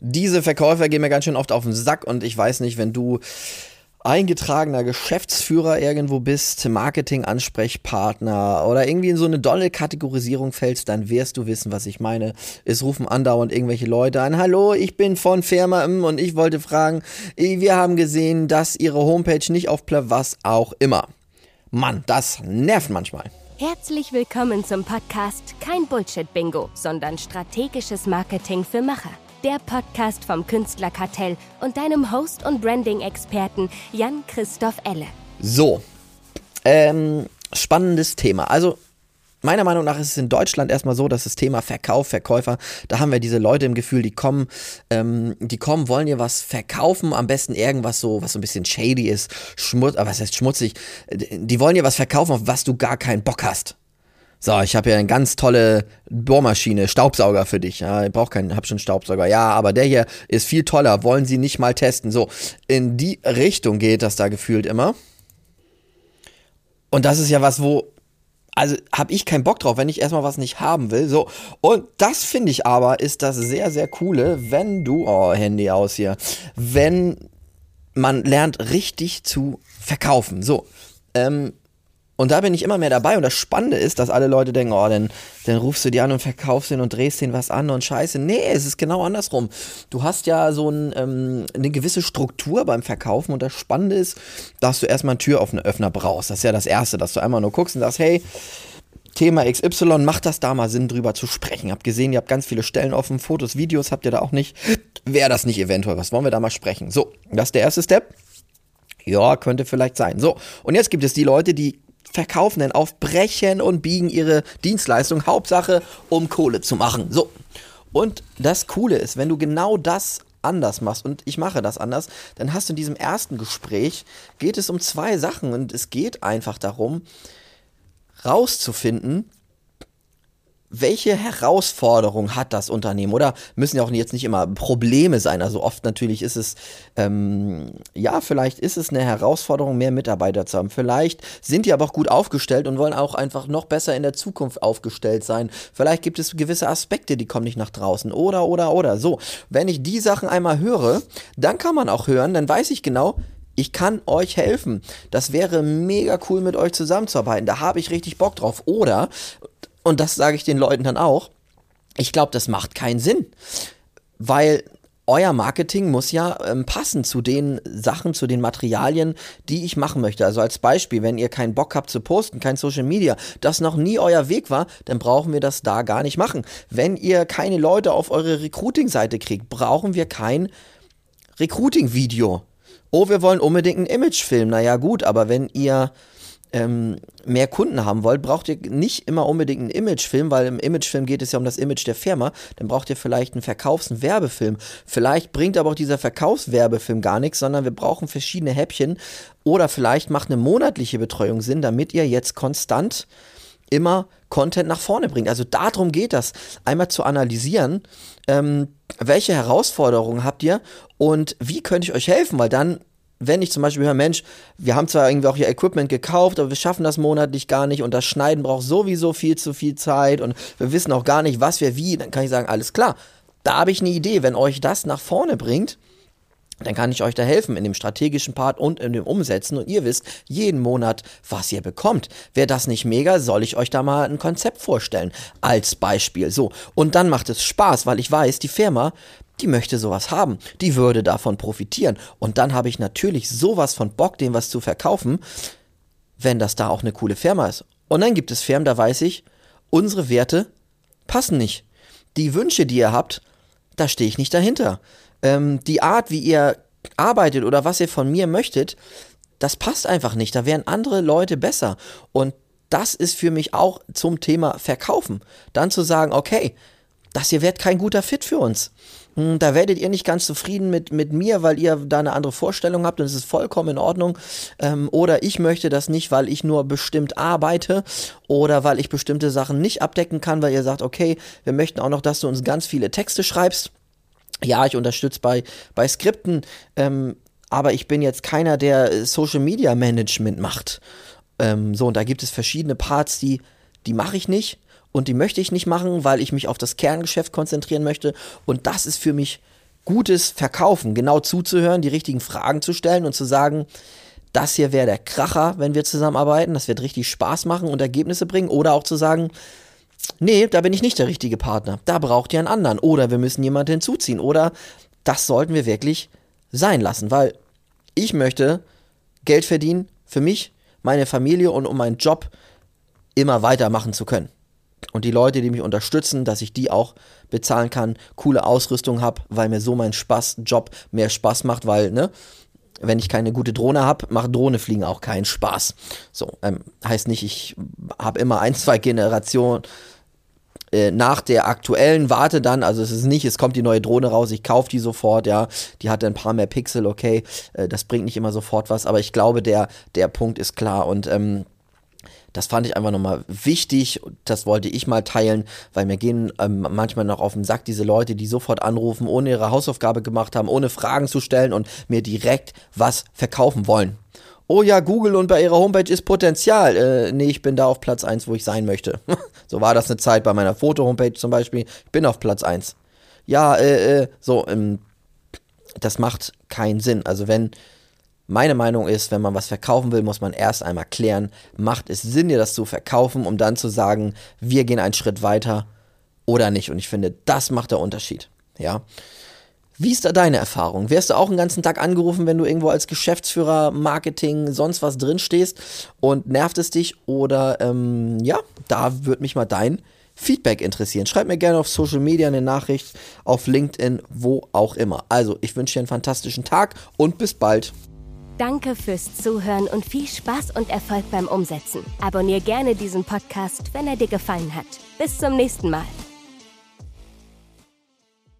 Diese Verkäufer gehen mir ganz schön oft auf den Sack und ich weiß nicht, wenn du eingetragener Geschäftsführer irgendwo bist, Marketing-Ansprechpartner oder irgendwie in so eine dolle Kategorisierung fällst, dann wirst du wissen, was ich meine. Es rufen andauernd irgendwelche Leute an. Hallo, ich bin von Firma und ich wollte fragen, wir haben gesehen, dass Ihre Homepage nicht auf was auch immer. Mann, das nervt manchmal. Herzlich willkommen zum Podcast Kein Bullshit-Bingo, sondern strategisches Marketing für Macher der Podcast vom Künstlerkartell und deinem Host und Branding-Experten Jan-Christoph Elle. So, ähm, spannendes Thema. Also Meiner Meinung nach ist es in Deutschland erstmal so, dass das Thema Verkauf, Verkäufer, da haben wir diese Leute im Gefühl, die kommen, ähm, die kommen, wollen dir was verkaufen, am besten irgendwas so, was so ein bisschen shady ist, schmutz, aber was heißt schmutzig, die wollen dir was verkaufen, auf was du gar keinen Bock hast. So, ich habe hier eine ganz tolle Bohrmaschine, Staubsauger für dich. Ja, ich brauche keinen, hab schon Staubsauger. Ja, aber der hier ist viel toller. Wollen Sie nicht mal testen? So, in die Richtung geht das da gefühlt immer. Und das ist ja was, wo also habe ich keinen Bock drauf, wenn ich erstmal was nicht haben will. So. Und das finde ich aber, ist das sehr, sehr coole, wenn du, oh, Handy aus hier, wenn man lernt richtig zu verkaufen. So. Ähm, und da bin ich immer mehr dabei. Und das Spannende ist, dass alle Leute denken, oh, dann, dann rufst du die an und verkaufst ihn und drehst den was an und scheiße. Nee, es ist genau andersrum. Du hast ja so ein, ähm, eine gewisse Struktur beim Verkaufen und das Spannende ist, dass du erstmal einen Türöffner brauchst. Das ist ja das Erste, dass du einmal nur guckst und sagst, hey, Thema XY, macht das da mal Sinn, drüber zu sprechen? Habt gesehen, ihr habt ganz viele Stellen offen, Fotos, Videos habt ihr da auch nicht. Wäre das nicht eventuell? Was wollen wir da mal sprechen? So, das ist der erste Step. Ja, könnte vielleicht sein. So, und jetzt gibt es die Leute, die verkaufen denn auf Brechen und Biegen ihre Dienstleistung, Hauptsache, um Kohle zu machen. So. Und das Coole ist, wenn du genau das anders machst und ich mache das anders, dann hast du in diesem ersten Gespräch, geht es um zwei Sachen und es geht einfach darum, rauszufinden, welche Herausforderung hat das Unternehmen? Oder müssen ja auch jetzt nicht immer Probleme sein. Also oft natürlich ist es, ähm, ja, vielleicht ist es eine Herausforderung, mehr Mitarbeiter zu haben. Vielleicht sind die aber auch gut aufgestellt und wollen auch einfach noch besser in der Zukunft aufgestellt sein. Vielleicht gibt es gewisse Aspekte, die kommen nicht nach draußen. Oder, oder, oder. So, wenn ich die Sachen einmal höre, dann kann man auch hören, dann weiß ich genau, ich kann euch helfen. Das wäre mega cool, mit euch zusammenzuarbeiten. Da habe ich richtig Bock drauf. Oder, und das sage ich den Leuten dann auch, ich glaube, das macht keinen Sinn. Weil euer Marketing muss ja ähm, passen zu den Sachen, zu den Materialien, die ich machen möchte. Also als Beispiel, wenn ihr keinen Bock habt zu posten, kein Social Media, das noch nie euer Weg war, dann brauchen wir das da gar nicht machen. Wenn ihr keine Leute auf eure Recruiting-Seite kriegt, brauchen wir kein Recruiting-Video. Oh, wir wollen unbedingt einen Imagefilm. Naja, gut, aber wenn ihr ähm, mehr Kunden haben wollt, braucht ihr nicht immer unbedingt einen Imagefilm, weil im Imagefilm geht es ja um das Image der Firma. Dann braucht ihr vielleicht einen Verkaufs- und Werbefilm. Vielleicht bringt aber auch dieser Verkaufswerbefilm gar nichts, sondern wir brauchen verschiedene Häppchen. Oder vielleicht macht eine monatliche Betreuung Sinn, damit ihr jetzt konstant immer Content nach vorne bringt. Also darum geht das, einmal zu analysieren, ähm, welche Herausforderungen habt ihr und wie könnte ich euch helfen, weil dann wenn ich zum Beispiel höre, Mensch, wir haben zwar irgendwie auch hier Equipment gekauft, aber wir schaffen das monatlich gar nicht und das Schneiden braucht sowieso viel zu viel Zeit und wir wissen auch gar nicht, was wir wie, dann kann ich sagen, alles klar, da habe ich eine Idee, wenn euch das nach vorne bringt, dann kann ich euch da helfen in dem strategischen Part und in dem Umsetzen. Und ihr wisst jeden Monat, was ihr bekommt. Wäre das nicht mega, soll ich euch da mal ein Konzept vorstellen? Als Beispiel. So, und dann macht es Spaß, weil ich weiß, die Firma die möchte sowas haben, die würde davon profitieren. Und dann habe ich natürlich sowas von Bock, dem was zu verkaufen, wenn das da auch eine coole Firma ist. Und dann gibt es Firmen, da weiß ich, unsere Werte passen nicht. Die Wünsche, die ihr habt, da stehe ich nicht dahinter. Ähm, die Art, wie ihr arbeitet oder was ihr von mir möchtet, das passt einfach nicht. Da wären andere Leute besser. Und das ist für mich auch zum Thema Verkaufen. Dann zu sagen, okay, das hier wird kein guter Fit für uns. Hm, da werdet ihr nicht ganz zufrieden mit, mit mir, weil ihr da eine andere Vorstellung habt und es ist vollkommen in Ordnung. Ähm, oder ich möchte das nicht, weil ich nur bestimmt arbeite oder weil ich bestimmte Sachen nicht abdecken kann, weil ihr sagt, okay, wir möchten auch noch, dass du uns ganz viele Texte schreibst. Ja, ich unterstütze bei, bei Skripten, ähm, aber ich bin jetzt keiner, der Social Media Management macht. Ähm, so, und da gibt es verschiedene Parts, die, die mache ich nicht und die möchte ich nicht machen, weil ich mich auf das Kerngeschäft konzentrieren möchte. Und das ist für mich gutes Verkaufen, genau zuzuhören, die richtigen Fragen zu stellen und zu sagen, das hier wäre der Kracher, wenn wir zusammenarbeiten, das wird richtig Spaß machen und Ergebnisse bringen. Oder auch zu sagen, nee, da bin ich nicht der richtige Partner, da braucht ihr einen anderen. Oder wir müssen jemanden hinzuziehen. Oder das sollten wir wirklich sein lassen, weil ich möchte Geld verdienen für mich, meine Familie und um meinen Job immer weitermachen zu können. Und die Leute, die mich unterstützen, dass ich die auch bezahlen kann, coole Ausrüstung habe, weil mir so mein Spaß, Job mehr Spaß macht, weil, ne, wenn ich keine gute Drohne habe, macht Drohne fliegen auch keinen Spaß. So, ähm, heißt nicht, ich habe immer ein, zwei Generationen äh, nach der aktuellen warte dann, also es ist nicht, es kommt die neue Drohne raus, ich kaufe die sofort, ja, die hat ein paar mehr Pixel, okay, äh, das bringt nicht immer sofort was, aber ich glaube, der, der Punkt ist klar und ähm, das fand ich einfach nochmal wichtig. Das wollte ich mal teilen, weil mir gehen ähm, manchmal noch auf den Sack diese Leute, die sofort anrufen, ohne ihre Hausaufgabe gemacht haben, ohne Fragen zu stellen und mir direkt was verkaufen wollen. Oh ja, Google und bei ihrer Homepage ist Potenzial. Äh, nee, ich bin da auf Platz 1, wo ich sein möchte. so war das eine Zeit bei meiner Foto-Homepage zum Beispiel. Ich bin auf Platz 1. Ja, äh, äh, so, ähm, das macht keinen Sinn. Also wenn meine Meinung ist, wenn man was verkaufen will, muss man erst einmal klären, macht es Sinn, dir das zu verkaufen, um dann zu sagen, wir gehen einen Schritt weiter oder nicht. Und ich finde, das macht der Unterschied. Ja. Wie ist da deine Erfahrung? Wärst du auch einen ganzen Tag angerufen, wenn du irgendwo als Geschäftsführer, Marketing, sonst was drin stehst und nervt es dich? Oder ähm, ja, da würde mich mal dein Feedback interessieren. Schreib mir gerne auf Social Media eine Nachricht, auf LinkedIn, wo auch immer. Also, ich wünsche dir einen fantastischen Tag und bis bald. Danke fürs Zuhören und viel Spaß und Erfolg beim Umsetzen. Abonnier gerne diesen Podcast, wenn er dir gefallen hat. Bis zum nächsten Mal.